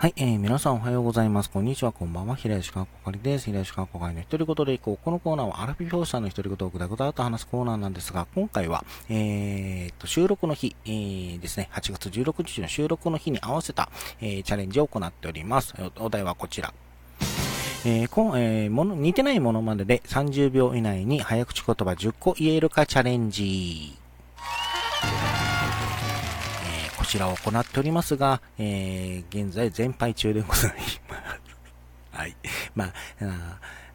はい、えー、皆さんおはようございます。こんにちは、こんばんは。平吉川こかりです。平吉川こかりの一人言でいこう。このコーナーはアラフィフさんの一人言をぐだぐだと話すコーナーなんですが、今回は、えー、と、収録の日、えー、ですね、8月16日の収録の日に合わせた、えー、チャレンジを行っております。お題はこちら。えー、こえー、もの、似てないものまでで30秒以内に早口言葉10個言えるかチャレンジ。ちらを行っておりますが、えー、現在全敗中でございます。はい。まあ、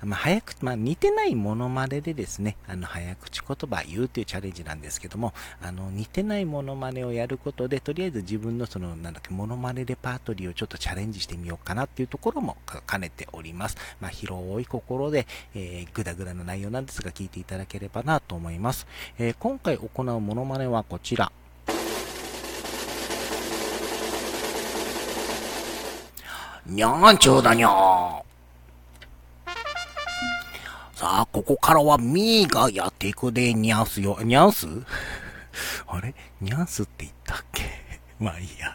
あまあ、早く、まあ、似てないものまででですね、あの、早口言葉言うというチャレンジなんですけども、あの、似てないものまねをやることで、とりあえず自分のその、なんだっけ、ものまねレパートリーをちょっとチャレンジしてみようかなっていうところも兼ねております。まあ、広い心で、えー、ぐだぐだな内容なんですが、聞いていただければなと思います。えー、今回行うものまねはこちら。にゃーんちゅうだにゃー。さあ、ここからはミーがやっていくでにゃんすよ。にゃんすあれ？にゃんすって言ったっけ？まあいいや。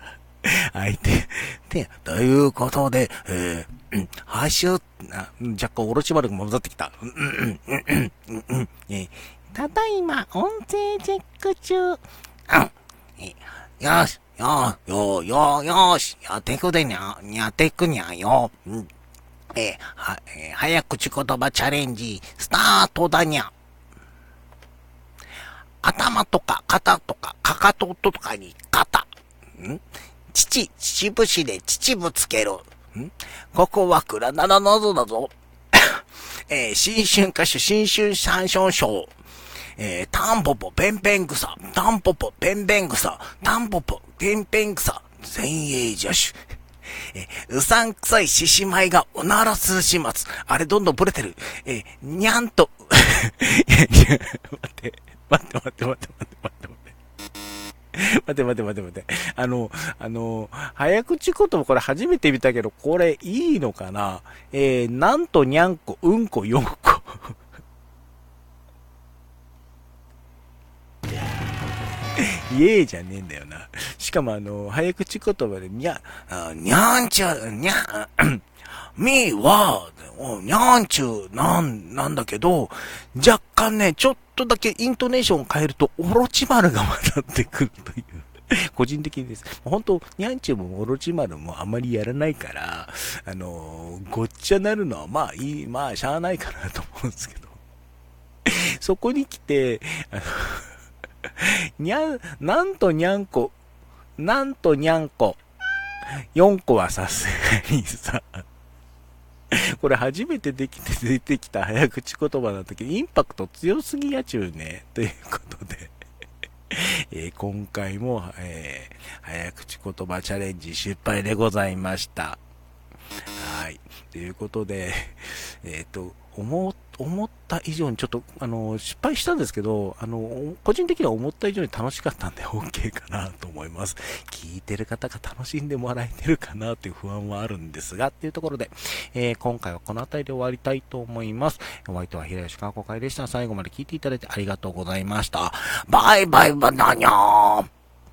相手。で、ということで、えー、うん、ハッシュ、若干おろし丸が戻ってきた。うんうんうんうんうんうん。えただいま、音声チェック中。うん。えよし。よよよよし、やっていくでにゃ、やっていくにゃよ。うん。えー、は、えー、早口言葉チャレンジ、スタートだにゃ。頭とか肩とかかかととかに肩。ん父、父節で父ぶつける。んここは倉七のぞだぞ。えー、新春歌手新春三章賞。えー、タンポポペンペン草、タンポポペンペン草、タンポポペンペン草、前衛助手。えうさんくさい獅子舞がおならす始末。あれどんどんブレてる。えにゃんと、待って、待って、待って、待って、待って、待って、待って。待て待て待て待て。あの、あの、早口言葉これ初めて見たけど、これいいのかな？えー、なんとにゃんこ、うんこ、よんこ。イエーじゃねえんだよな。しかもあの、早口言葉で、にゃ、にゃんちゅう、にゃ、みーは、にゃんちゅう、なん、なんだけど、若干ね、ちょっとだけイントネーションを変えると、オロチマルが混ざってくるという。個人的にです。本当にゃんちゅうもオロチマルもあまりやらないから、あのごっちゃなるのはまあいい、まあしゃあないかなと思うんですけど。そこに来て、あのにゃん、なんとにゃんこ、なんとにゃんこ。4個はさすがにさ、これ初めてできて出てきた早口言葉の時、インパクト強すぎやちゅうね。ということで えー、今回も、えー、早口言葉チャレンジ失敗でございました。はい。ということで、えっ、と、思、った以上にちょっと、あの、失敗したんですけど、あの、個人的には思った以上に楽しかったんで OK かなと思います。聞いてる方が楽しんでもらえてるかなという不安はあるんですが、っていうところで、えー、今回はこの辺りで終わりたいと思います。お相手は平吉川子会でした。最後まで聞いていただいてありがとうございました。バイバイバナニャー